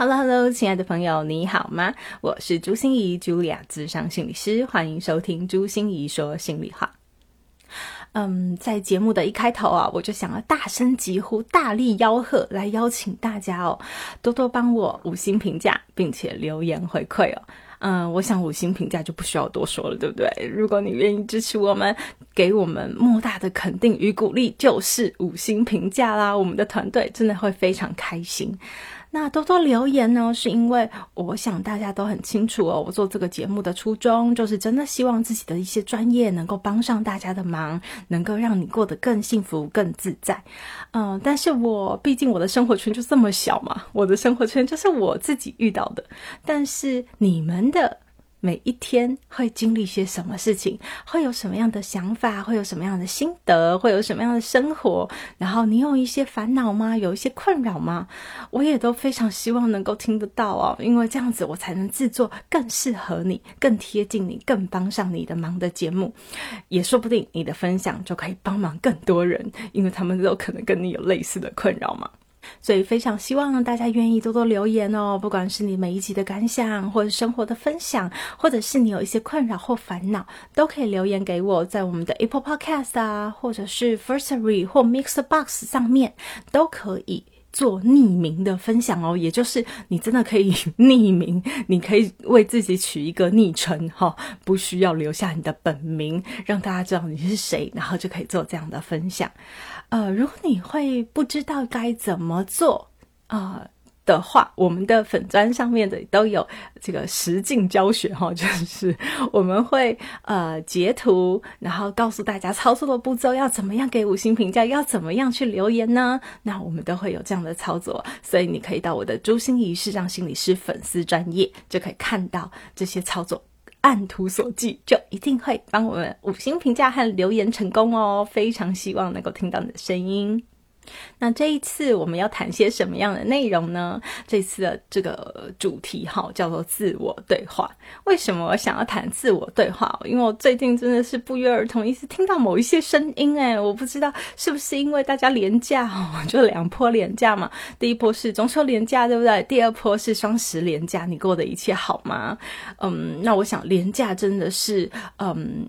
Hello，Hello，亲爱的朋友，你好吗？我是朱心怡，Julia，智商心理师，欢迎收听朱心怡说心里话。嗯，在节目的一开头啊，我就想要大声疾呼、大力吆喝，来邀请大家哦，多多帮我五星评价，并且留言回馈哦。嗯，我想五星评价就不需要多说了，对不对？如果你愿意支持我们，给我们莫大的肯定与鼓励，就是五星评价啦。我们的团队真的会非常开心。那多多留言呢，是因为我想大家都很清楚哦，我做这个节目的初衷就是真的希望自己的一些专业能够帮上大家的忙，能够让你过得更幸福、更自在。嗯，但是我毕竟我的生活圈就这么小嘛，我的生活圈就是我自己遇到的，但是你们的。每一天会经历些什么事情，会有什么样的想法，会有什么样的心得，会有什么样的生活？然后你有一些烦恼吗？有一些困扰吗？我也都非常希望能够听得到哦，因为这样子我才能制作更适合你、更贴近你、更帮上你的忙的节目。也说不定你的分享就可以帮忙更多人，因为他们都可能跟你有类似的困扰嘛。所以非常希望大家愿意多多留言哦，不管是你每一集的感想，或者生活的分享，或者是你有一些困扰或烦恼，都可以留言给我，在我们的 Apple Podcast 啊，或者是 Firstory 或 Mix Box 上面都可以。做匿名的分享哦。也就是你真的可以 匿名，你可以为自己取一个昵称哈，不需要留下你的本名，让大家知道你是谁，然后就可以做这样的分享。呃，如果你会不知道该怎么做啊的话，我们的粉砖上面的都有这个实境教学哈，就是我们会呃截图，然后告诉大家操作的步骤要怎么样给五星评价，要怎么样去留言呢？那我们都会有这样的操作，所以你可以到我的朱心怡视障心理师粉丝专业，就可以看到这些操作。按图索骥，就一定会帮我们五星评价和留言成功哦！非常希望能够听到你的声音。那这一次我们要谈些什么样的内容呢？这次的这个主题哈叫做自我对话。为什么我想要谈自我对话？因为我最近真的是不约而同一直听到某一些声音，哎，我不知道是不是因为大家廉价哦，就两波廉价嘛。第一波是中秋廉价，对不对？第二波是双十廉价，你过的一切好吗？嗯，那我想廉价真的是，嗯，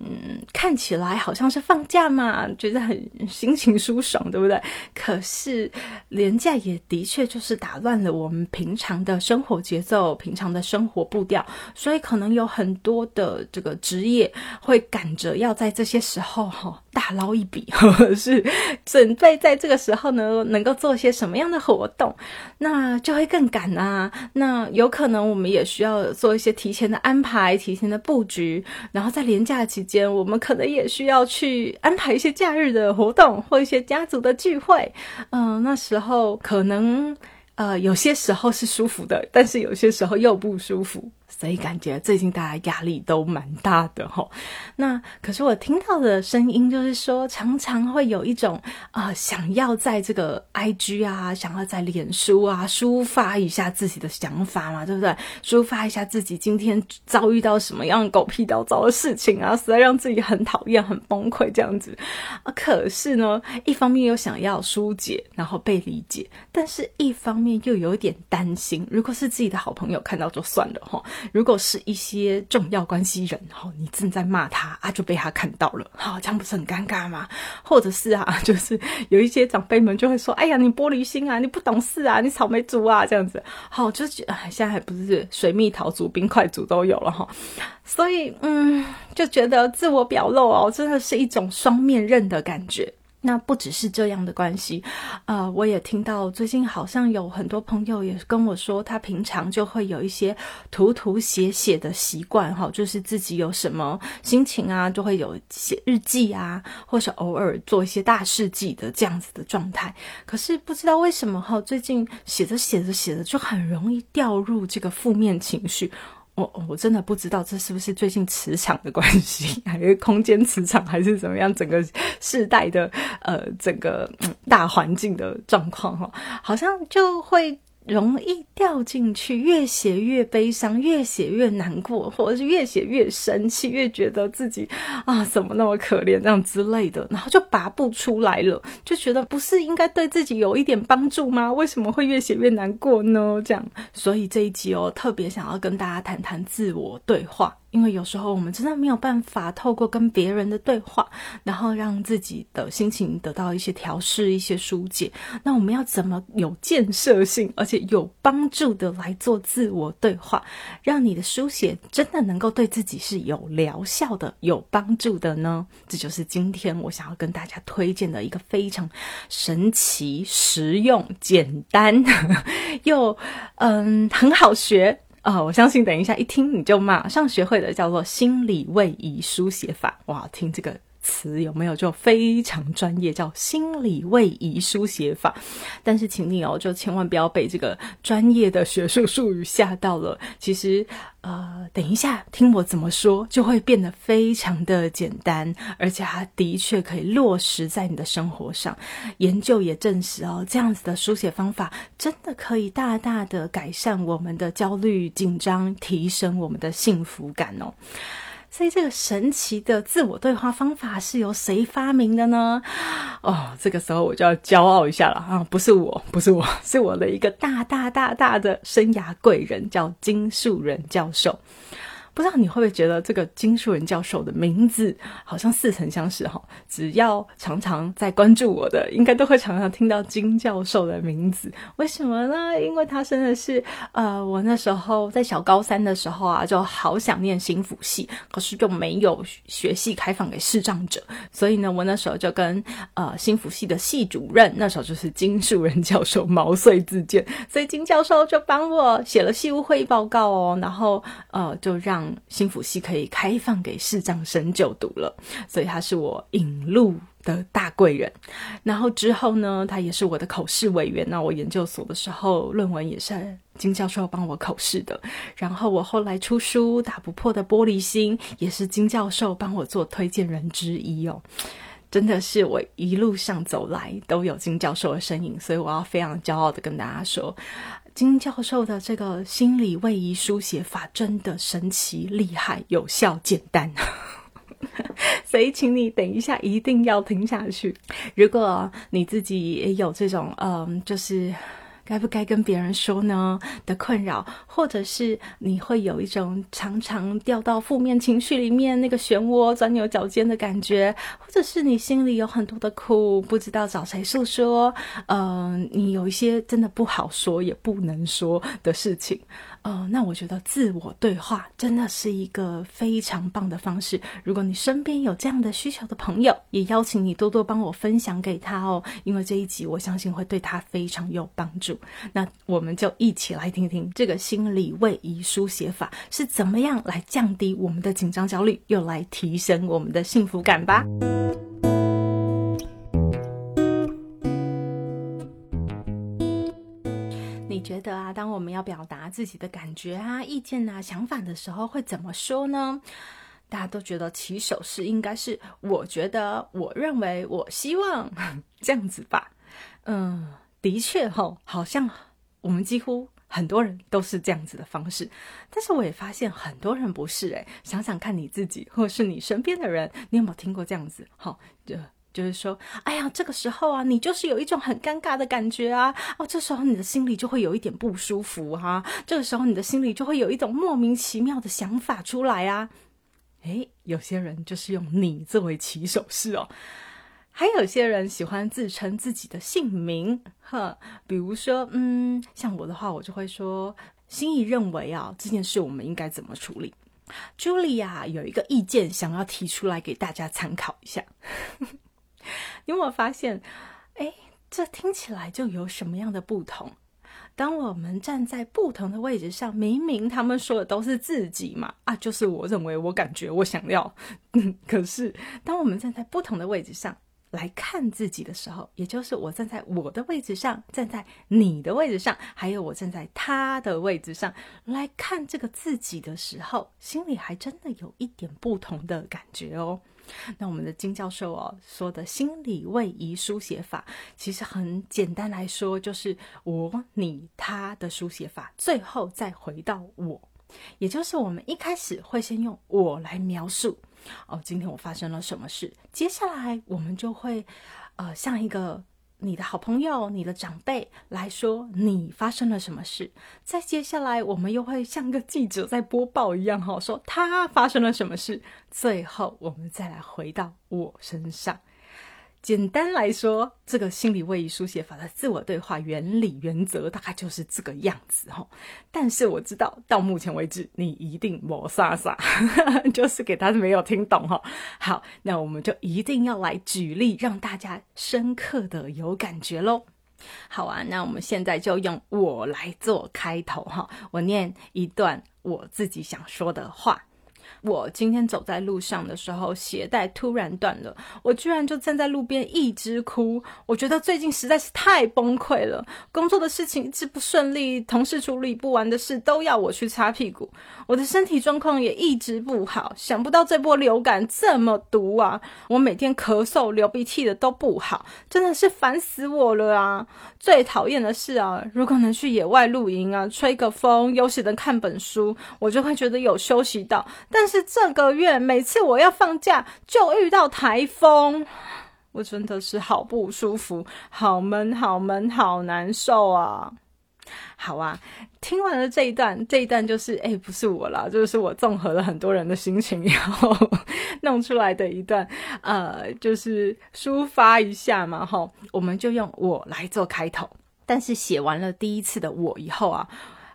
看起来好像是放假嘛，觉得很心情舒爽，对不对？可是，廉价也的确就是打乱了我们平常的生活节奏、平常的生活步调，所以可能有很多的这个职业会赶着要在这些时候哈大捞一笔，或 者是准备在这个时候呢能够做些什么样的活动，那就会更赶啊。那有可能我们也需要做一些提前的安排、提前的布局，然后在廉价期间，我们可能也需要去安排一些假日的活动或一些家族的聚会。嗯，那时候可能，呃，有些时候是舒服的，但是有些时候又不舒服。所以感觉最近大家压力都蛮大的哈。那可是我听到的声音就是说，常常会有一种啊，想要在这个 IG 啊，想要在脸书啊抒发一下自己的想法嘛，对不对？抒发一下自己今天遭遇到什么样狗屁倒糟的事情啊，实在让自己很讨厌、很崩溃这样子啊。可是呢，一方面又想要疏解，然后被理解，但是一方面又有点担心，如果是自己的好朋友看到就算了哈。如果是一些重要关系人，哈，你正在骂他啊，就被他看到了，好，这样不是很尴尬吗？或者是啊，就是有一些长辈们就会说，哎呀，你玻璃心啊，你不懂事啊，你草莓族啊，这样子，好，就是现在还不是水蜜桃族、冰块族都有了哈，所以嗯，就觉得自我表露哦，真的是一种双面刃的感觉。那不只是这样的关系，呃，我也听到最近好像有很多朋友也跟我说，他平常就会有一些涂涂写写的习惯，哈，就是自己有什么心情啊，就会有写日记啊，或是偶尔做一些大事记的这样子的状态。可是不知道为什么哈，最近写着写着写着就很容易掉入这个负面情绪。我我真的不知道这是不是最近磁场的关系，还是空间磁场，还是怎么样？整个世代的呃，整个大环境的状况哈，好像就会。容易掉进去，越写越悲伤，越写越难过，或者是越写越生气，越觉得自己啊怎么那么可怜这样之类的，然后就拔不出来了，就觉得不是应该对自己有一点帮助吗？为什么会越写越难过呢？这样，所以这一集哦，特别想要跟大家谈谈自我对话。因为有时候我们真的没有办法透过跟别人的对话，然后让自己的心情得到一些调试、一些疏解。那我们要怎么有建设性而且有帮助的来做自我对话，让你的书写真的能够对自己是有疗效的、有帮助的呢？这就是今天我想要跟大家推荐的一个非常神奇、实用、简单 又嗯很好学。啊，我相信等一下一听你就马上学会的，叫做心理位移书写法。哇，听这个词有没有就非常专业，叫心理位移书写法。但是请你哦，就千万不要被这个专业的学术术语吓到了。其实。呃，等一下，听我怎么说，就会变得非常的简单，而且它的确可以落实在你的生活上。研究也证实哦，这样子的书写方法真的可以大大的改善我们的焦虑、紧张，提升我们的幸福感哦。所以，这个神奇的自我对话方法是由谁发明的呢？哦，这个时候我就要骄傲一下了啊！不是我，不是我，是我的一个大大大大的生涯贵人，叫金树仁教授。不知道你会不会觉得这个金树人教授的名字好像似曾相识哈？只要常常在关注我的，应该都会常常听到金教授的名字。为什么呢？因为他真的是呃，我那时候在小高三的时候啊，就好想念新辅系，可是就没有学系开放给视障者，所以呢，我那时候就跟呃新辅系的系主任，那时候就是金树人教授毛遂自荐，所以金教授就帮我写了系务会议报告哦，然后呃就让。新辅系可以开放给视障生就读了，所以他是我引路的大贵人。然后之后呢，他也是我的口试委员。那我研究所的时候，论文也是金教授帮我口试的。然后我后来出书《打不破的玻璃心》，也是金教授帮我做推荐人之一哦。真的是我一路上走来都有金教授的身影，所以我要非常骄傲的跟大家说。金教授的这个心理位移书写法真的神奇、厉害、有效、简单，所以请你等一下一定要听下去。如果你自己也有这种，嗯，就是。该不该跟别人说呢的困扰，或者是你会有一种常常掉到负面情绪里面那个漩涡钻牛角尖的感觉，或者是你心里有很多的苦，不知道找谁诉说，嗯，你有一些真的不好说也不能说的事情。哦，那我觉得自我对话真的是一个非常棒的方式。如果你身边有这样的需求的朋友，也邀请你多多帮我分享给他哦，因为这一集我相信会对他非常有帮助。那我们就一起来听听这个心理位移书写法是怎么样来降低我们的紧张焦虑，又来提升我们的幸福感吧。觉得啊，当我们要表达自己的感觉啊、意见啊、想法的时候，会怎么说呢？大家都觉得起手式应该是“我觉得”“我认为”“我希望” 这样子吧？嗯，的确哈，好像我们几乎很多人都是这样子的方式。但是我也发现很多人不是诶，想想看你自己，或是你身边的人，你有没有听过这样子？好，就。就是说，哎呀，这个时候啊，你就是有一种很尴尬的感觉啊，哦，这时候你的心里就会有一点不舒服哈，这个时候你的心里就会有一种莫名其妙的想法出来啊，诶，有些人就是用你作为起手式哦，还有些人喜欢自称自己的姓名，呵，比如说，嗯，像我的话，我就会说，心仪认为啊，这件事我们应该怎么处理？茱莉亚有一个意见想要提出来给大家参考一下。你有没有发现，哎，这听起来就有什么样的不同？当我们站在不同的位置上，明明他们说的都是自己嘛，啊，就是我认为、我感觉、我想要，可是当我们站在不同的位置上，来看自己的时候，也就是我站在我的位置上，站在你的位置上，还有我站在他的位置上来看这个自己的时候，心里还真的有一点不同的感觉哦。那我们的金教授哦说的心理位移书写法，其实很简单来说，就是我、你、他的书写法，最后再回到我，也就是我们一开始会先用我来描述。哦，今天我发生了什么事？接下来我们就会，呃，像一个你的好朋友、你的长辈来说，你发生了什么事？再接下来，我们又会像个记者在播报一样，哈，说他发生了什么事？最后，我们再来回到我身上。简单来说，这个心理位移书写法的自我对话原理原则大概就是这个样子哈。但是我知道到目前为止，你一定磨傻傻，就是给他没有听懂哈。好，那我们就一定要来举例，让大家深刻的有感觉喽。好啊，那我们现在就用我来做开头哈，我念一段我自己想说的话。我今天走在路上的时候，鞋带突然断了，我居然就站在路边一直哭。我觉得最近实在是太崩溃了，工作的事情一直不顺利，同事处理不完的事都要我去擦屁股，我的身体状况也一直不好。想不到这波流感这么毒啊！我每天咳嗽、流鼻涕的都不好，真的是烦死我了啊！最讨厌的是啊，如果能去野外露营啊，吹个风，悠闲的看本书，我就会觉得有休息到。但但是这个月每次我要放假，就遇到台风，我真的是好不舒服，好闷，好闷，好难受啊！好啊，听完了这一段，这一段就是哎，不是我啦，就是我综合了很多人的心情，然后 弄出来的一段，呃，就是抒发一下嘛，哈，我们就用我来做开头。但是写完了第一次的我以后啊，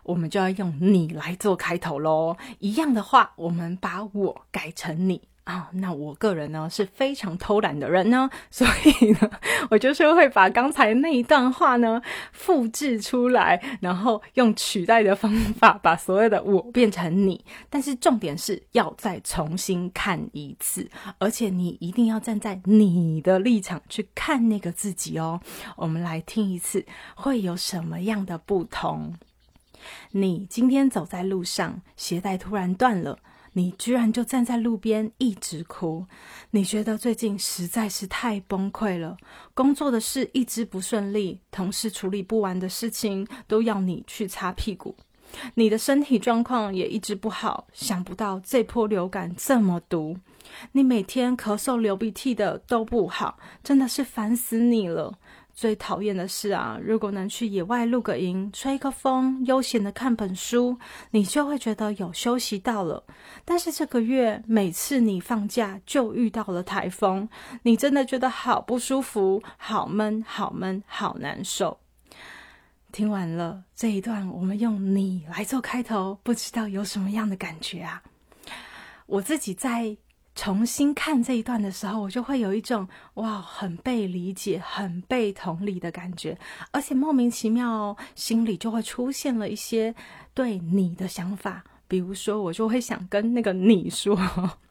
我们就要用你来做开头喽。一样的话，我们把我改成你。啊，那我个人呢是非常偷懒的人呢，所以呢，我就是会把刚才那一段话呢复制出来，然后用取代的方法把所有的我变成你。但是重点是要再重新看一次，而且你一定要站在你的立场去看那个自己哦。我们来听一次，会有什么样的不同？你今天走在路上，鞋带突然断了。你居然就站在路边一直哭，你觉得最近实在是太崩溃了，工作的事一直不顺利，同事处理不完的事情都要你去擦屁股，你的身体状况也一直不好，想不到这波流感这么毒，你每天咳嗽流鼻涕的都不好，真的是烦死你了。最讨厌的是啊，如果能去野外露个营，吹个风，悠闲的看本书，你就会觉得有休息到了。但是这个月每次你放假就遇到了台风，你真的觉得好不舒服，好闷，好闷，好难受。听完了这一段，我们用你来做开头，不知道有什么样的感觉啊？我自己在。重新看这一段的时候，我就会有一种哇，很被理解、很被同理的感觉，而且莫名其妙，心里就会出现了一些对你的想法。比如说，我就会想跟那个你说，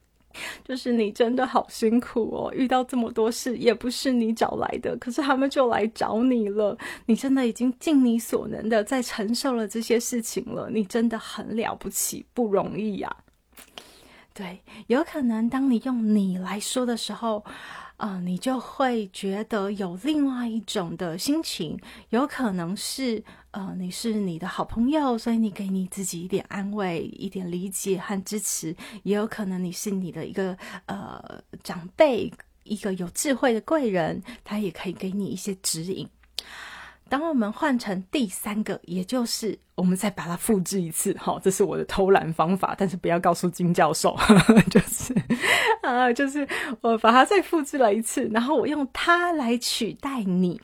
就是你真的好辛苦哦，遇到这么多事也不是你找来的，可是他们就来找你了。你真的已经尽你所能的在承受了这些事情了，你真的很了不起，不容易呀。对，有可能当你用你来说的时候，呃，你就会觉得有另外一种的心情。有可能是，呃，你是你的好朋友，所以你给你自己一点安慰、一点理解和支持。也有可能你是你的一个呃长辈，一个有智慧的贵人，他也可以给你一些指引。当我们换成第三个，也就是我们再把它复制一次，好，这是我的偷懒方法，但是不要告诉金教授，就是啊，就是我把它再复制了一次，然后我用它来取代你，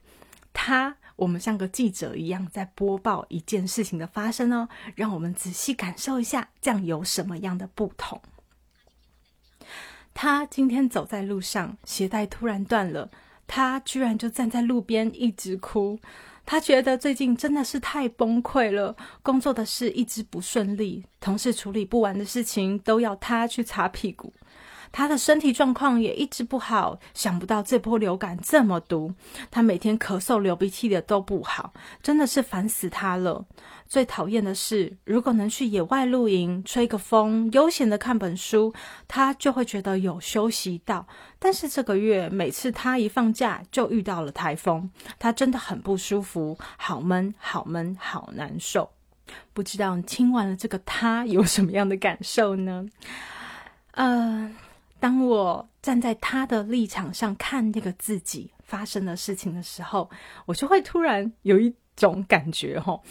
它，我们像个记者一样在播报一件事情的发生哦，让我们仔细感受一下，这样有什么样的不同？他今天走在路上，鞋带突然断了，他居然就站在路边一直哭。他觉得最近真的是太崩溃了，工作的事一直不顺利，同事处理不完的事情都要他去擦屁股。他的身体状况也一直不好。想不到这波流感这么毒，他每天咳嗽、流鼻涕的都不好，真的是烦死他了。最讨厌的是，如果能去野外露营、吹个风、悠闲的看本书，他就会觉得有休息到。但是这个月，每次他一放假就遇到了台风，他真的很不舒服，好闷、好闷、好难受。不知道你听完了这个，他有什么样的感受呢？嗯，当我站在他的立场上看那个自己发生的事情的时候，我就会突然有一种感觉，哈。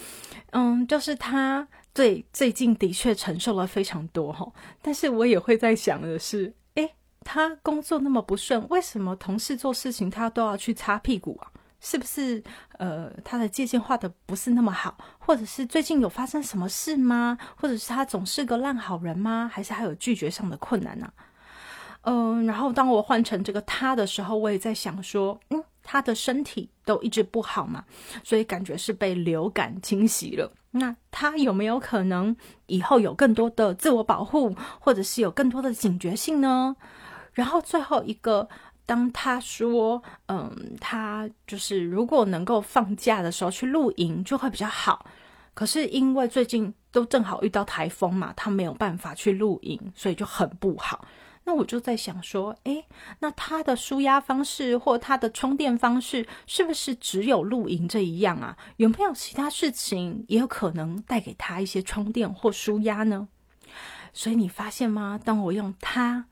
嗯，就是他最最近的确承受了非常多哈，但是我也会在想的是，诶，他工作那么不顺，为什么同事做事情他都要去擦屁股啊？是不是呃他的界限画的不是那么好，或者是最近有发生什么事吗？或者是他总是个烂好人吗？还是还有拒绝上的困难呢？嗯，然后当我换成这个他的时候，我也在想说，嗯。他的身体都一直不好嘛，所以感觉是被流感侵袭了。那他有没有可能以后有更多的自我保护，或者是有更多的警觉性呢？然后最后一个，当他说，嗯，他就是如果能够放假的时候去露营就会比较好。可是因为最近都正好遇到台风嘛，他没有办法去露营，所以就很不好。那我就在想说，诶，那他的舒压方式或他的充电方式，是不是只有露营这一样啊？有没有其他事情也有可能带给他一些充电或舒压呢？所以你发现吗？当我用它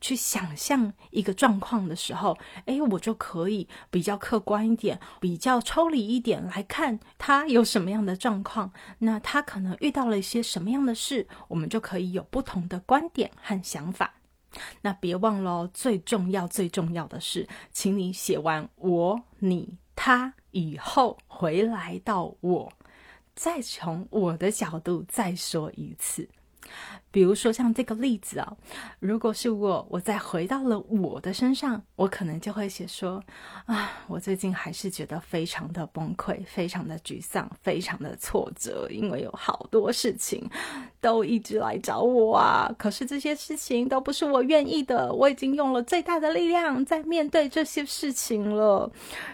去想象一个状况的时候，诶，我就可以比较客观一点，比较抽离一点来看他有什么样的状况，那他可能遇到了一些什么样的事，我们就可以有不同的观点和想法。那别忘了，最重要、最重要的是，请你写完我、你、他以后，回来到我，再从我的角度再说一次。比如说像这个例子啊，如果是我，我再回到了我的身上，我可能就会写说啊，我最近还是觉得非常的崩溃，非常的沮丧，非常的挫折，因为有好多事情都一直来找我啊。可是这些事情都不是我愿意的，我已经用了最大的力量在面对这些事情了。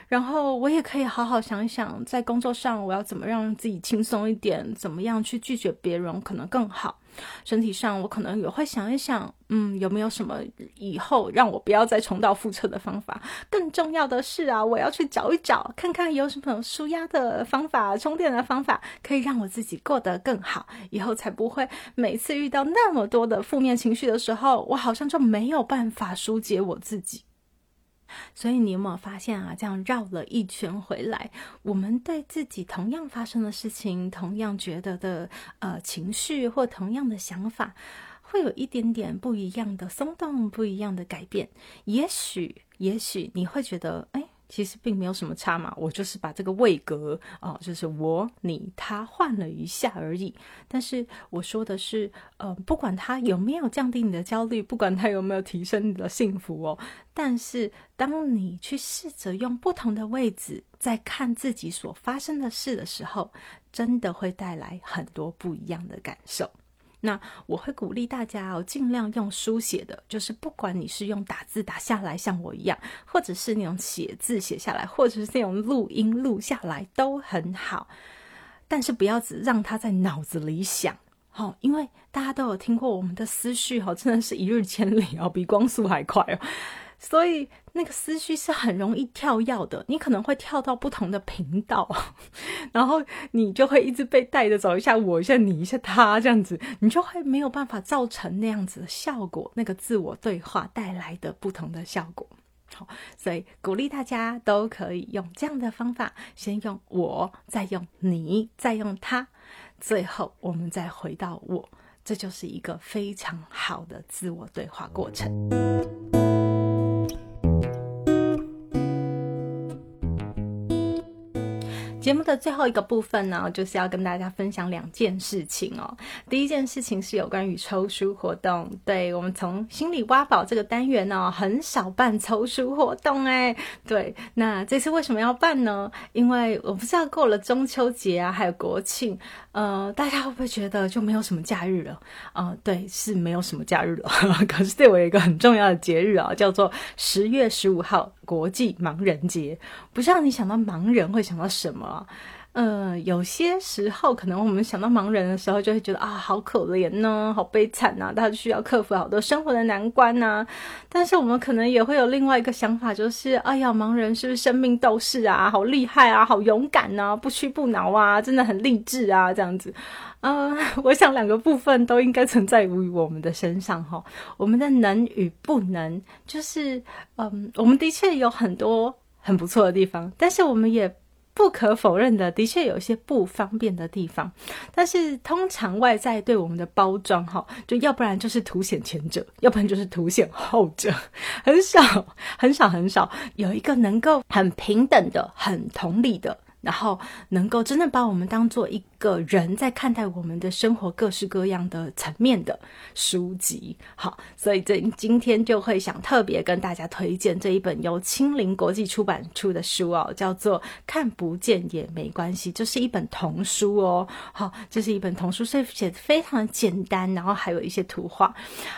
然后我也可以好好想一想，在工作上我要怎么让自己轻松一点，怎么样去拒绝别人可能更好。身体上，我可能也会想一想，嗯，有没有什么以后让我不要再重蹈覆辙的方法？更重要的是啊，我要去找一找，看看有什么舒压的方法、充电的方法，可以让我自己过得更好，以后才不会每次遇到那么多的负面情绪的时候，我好像就没有办法疏解我自己。所以你有没有发现啊？这样绕了一圈回来，我们对自己同样发生的事情、同样觉得的呃情绪或同样的想法，会有一点点不一样的松动、不一样的改变。也许，也许你会觉得，哎。其实并没有什么差嘛，我就是把这个位格哦，就是我、你、他换了一下而已。但是我说的是，呃，不管他有没有降低你的焦虑，不管他有没有提升你的幸福哦，但是当你去试着用不同的位置在看自己所发生的事的时候，真的会带来很多不一样的感受。那我会鼓励大家哦，尽量用书写的，就是不管你是用打字打下来，像我一样，或者是那种写字写下来，或者是那种录音录下来，都很好。但是不要只让它在脑子里想，好，因为大家都有听过我们的思绪，哈，真的是一日千里哦，比光速还快哦。所以那个思绪是很容易跳跃的，你可能会跳到不同的频道，然后你就会一直被带着走，一下我一下你一下他这样子，你就会没有办法造成那样子的效果。那个自我对话带来的不同的效果，好，所以鼓励大家都可以用这样的方法，先用我，再用你，再用他，最后我们再回到我，这就是一个非常好的自我对话过程。节目的最后一个部分呢，就是要跟大家分享两件事情哦。第一件事情是有关于抽书活动，对我们从心理挖宝这个单元呢，很少办抽书活动哎。对，那这次为什么要办呢？因为我不知道过了中秋节啊，还有国庆，呃，大家会不会觉得就没有什么假日了？呃，对，是没有什么假日了。可是对我有一个很重要的节日啊，叫做十月十五号国际盲人节。不知道你想到盲人会想到什么？呃，有些时候可能我们想到盲人的时候，就会觉得啊，好可怜呢，好悲惨呐，他需要克服好多生活的难关呐。但是我们可能也会有另外一个想法，就是哎呀，盲人是不是生命斗士啊？好厉害啊，好勇敢呐，不屈不挠啊，真的很励志啊，这样子。啊，我想两个部分都应该存在于我们的身上哈。我们的能与不能，就是嗯，我们的确有很多很不错的地方，但是我们也。不可否认的，的确有一些不方便的地方，但是通常外在对我们的包装，哈，就要不然就是凸显前者，要不然就是凸显后者，很少，很少，很少有一个能够很平等的、很同理的。然后能够真正把我们当做一个人在看待我们的生活各式各样的层面的书籍，好，所以这今天就会想特别跟大家推荐这一本由青林国际出版出的书哦，叫做《看不见也没关系》，这是一本童书哦，好，这是一本童书，所以写的非常的简单，然后还有一些图画，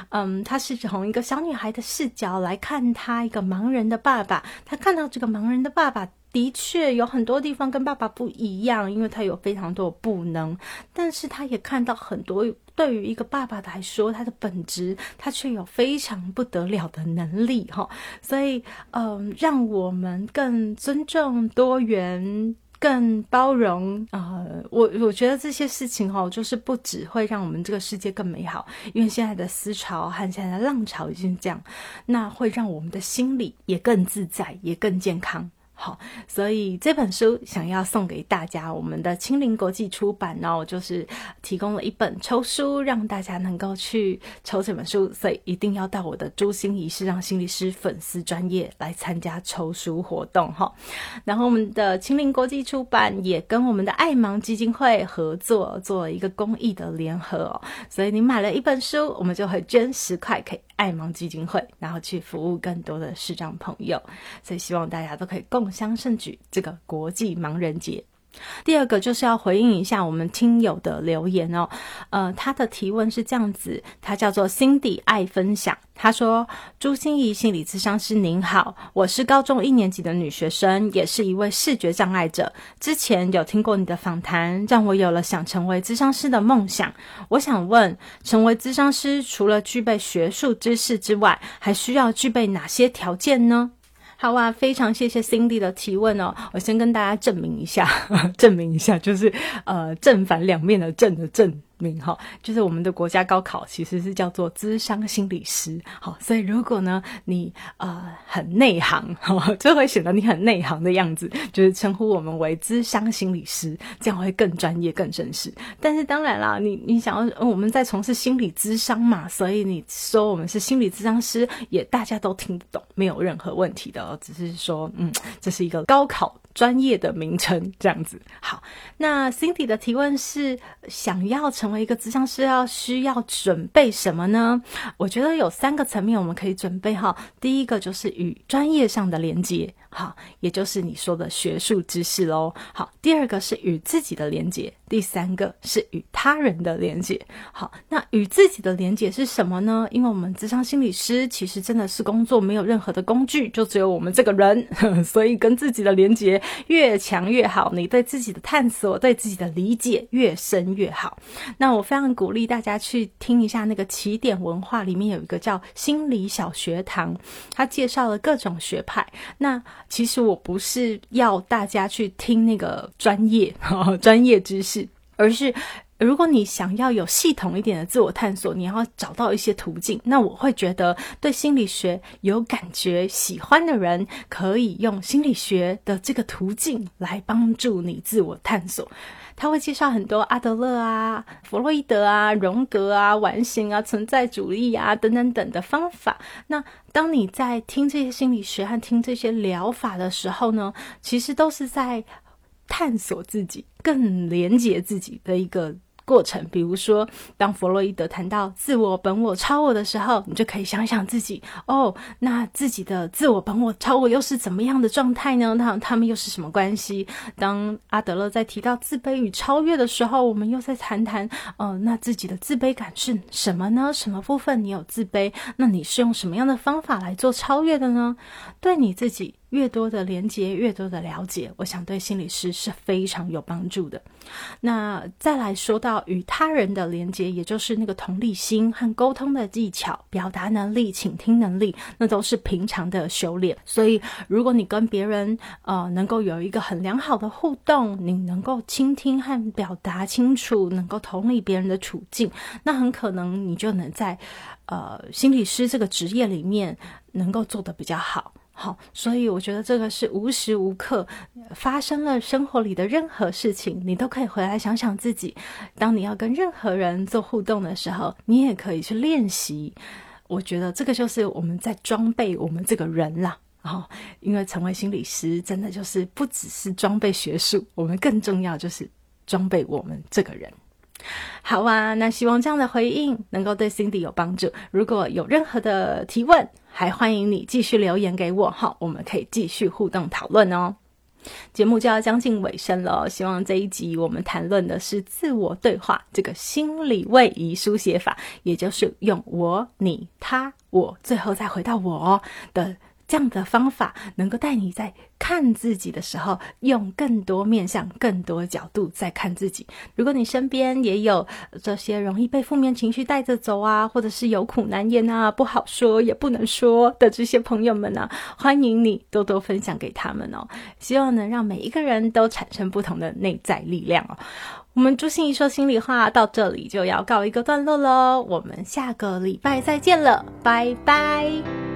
嗯，它是从一个小女孩的视角来看她一个盲人的爸爸，她看到这个盲人的爸爸。的确有很多地方跟爸爸不一样，因为他有非常多的不能，但是他也看到很多对于一个爸爸来说，他的本质他却有非常不得了的能力哈，所以嗯，让我们更尊重多元、更包容啊，我我觉得这些事情哈，就是不只会让我们这个世界更美好，因为现在的思潮和现在的浪潮已经这样，那会让我们的心理也更自在，也更健康。好，所以这本书想要送给大家，我们的青林国际出版哦，就是提供了一本抽书，让大家能够去抽这本书，所以一定要到我的朱心仪式让心理师粉丝专业来参加抽书活动哈。然后我们的青林国际出版也跟我们的爱盲基金会合作，做了一个公益的联合哦，所以你买了一本书，我们就会捐十块可以爱盲基金会，然后去服务更多的视障朋友，所以希望大家都可以共。共襄盛举这个国际盲人节。第二个就是要回应一下我们听友的留言哦，呃，他的提问是这样子，他叫做 Cindy 爱分享，他说：“朱心怡心理咨商师您好，我是高中一年级的女学生，也是一位视觉障碍者。之前有听过你的访谈，让我有了想成为咨商师的梦想。我想问，成为咨商师除了具备学术知识之外，还需要具备哪些条件呢？”好啊，非常谢谢 Cindy 的提问哦。我先跟大家证明一下，证明一下，就是呃正反两面的正的正。名哈，就是我们的国家高考其实是叫做资商心理师，好，所以如果呢你呃很内行，哈，就会显得你很内行的样子，就是称呼我们为资商心理师，这样会更专业、更正式。但是当然啦，你你想要我们在从事心理咨商嘛，所以你说我们是心理咨商师，也大家都听得懂，没有任何问题的，只是说嗯，这是一个高考。专业的名称这样子好，那 Cindy 的提问是想要成为一个咨商师要需要准备什么呢？我觉得有三个层面我们可以准备哈。第一个就是与专业上的连接，好，也就是你说的学术知识喽。好，第二个是与自己的连接，第三个是与他人的连接。好，那与自己的连接是什么呢？因为我们咨商心理师其实真的是工作没有任何的工具，就只有我们这个人，所以跟自己的连接。越强越好，你对自己的探索、对自己的理解越深越好。那我非常鼓励大家去听一下那个起点文化里面有一个叫心理小学堂，他介绍了各种学派。那其实我不是要大家去听那个专业 专业知识，而是。如果你想要有系统一点的自我探索，你要找到一些途径。那我会觉得，对心理学有感觉、喜欢的人，可以用心理学的这个途径来帮助你自我探索。他会介绍很多阿德勒啊、弗洛伊德啊、荣格啊、完形啊、存在主义啊等等等的方法。那当你在听这些心理学和听这些疗法的时候呢，其实都是在。探索自己、更连接自己的一个。过程，比如说，当弗洛伊德谈到自我、本我、超我的时候，你就可以想想自己哦，那自己的自我、本我、超我又是怎么样的状态呢？那他们又是什么关系？当阿德勒在提到自卑与超越的时候，我们又在谈谈，哦，那自己的自卑感是什么呢？什么部分你有自卑？那你是用什么样的方法来做超越的呢？对你自己。越多的连接，越多的了解，我想对心理师是非常有帮助的。那再来说到与他人的连接，也就是那个同理心和沟通的技巧、表达能力、倾听能力，那都是平常的修炼。所以，如果你跟别人呃能够有一个很良好的互动，你能够倾听和表达清楚，能够同理别人的处境，那很可能你就能在呃心理师这个职业里面能够做得比较好。好，所以我觉得这个是无时无刻发生了生活里的任何事情，你都可以回来想想自己。当你要跟任何人做互动的时候，你也可以去练习。我觉得这个就是我们在装备我们这个人啦。哦，因为成为心理师，真的就是不只是装备学术，我们更重要就是装备我们这个人。好啊，那希望这样的回应能够对 Cindy 有帮助。如果有任何的提问，还欢迎你继续留言给我哈，我们可以继续互动讨论哦。节目就要将近尾声了，希望这一集我们谈论的是自我对话这个心理位移书写法，也就是用我、你、他、我，最后再回到我的。这样的方法能够带你在看自己的时候，用更多面向、更多角度在看自己。如果你身边也有这些容易被负面情绪带着走啊，或者是有苦难言啊、不好说也不能说的这些朋友们呢，欢迎你多多分享给他们哦。希望能让每一个人都产生不同的内在力量哦。我们朱心怡说心里话到这里就要告一个段落喽，我们下个礼拜再见了，拜拜。